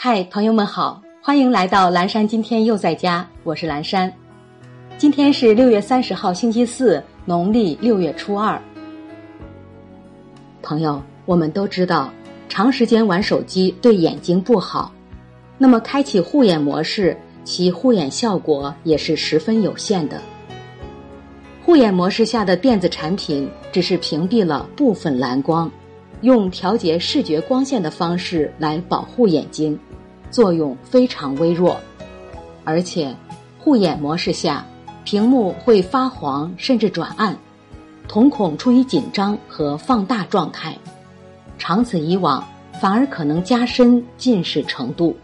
嗨，朋友们好，欢迎来到蓝山。今天又在家，我是蓝山。今天是六月三十号，星期四，农历六月初二。朋友，我们都知道，长时间玩手机对眼睛不好。那么，开启护眼模式，其护眼效果也是十分有限的。护眼模式下的电子产品只是屏蔽了部分蓝光，用调节视觉光线的方式来保护眼睛。作用非常微弱，而且护眼模式下，屏幕会发黄甚至转暗，瞳孔处于紧张和放大状态，长此以往，反而可能加深近视程度。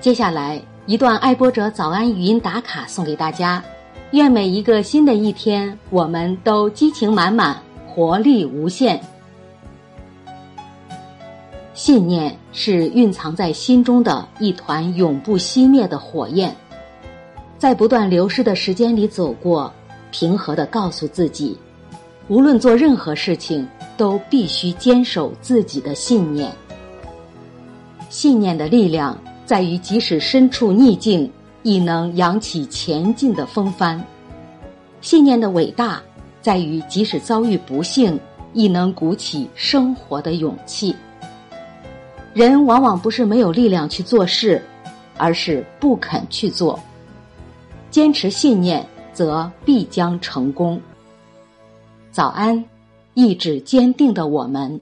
接下来一段爱播者早安语音打卡送给大家，愿每一个新的一天，我们都激情满满，活力无限。信念是蕴藏在心中的一团永不熄灭的火焰，在不断流失的时间里走过，平和的告诉自己，无论做任何事情，都必须坚守自己的信念。信念的力量在于，即使身处逆境，亦能扬起前进的风帆；信念的伟大在于，即使遭遇不幸，亦能鼓起生活的勇气。人往往不是没有力量去做事，而是不肯去做。坚持信念，则必将成功。早安，意志坚定的我们。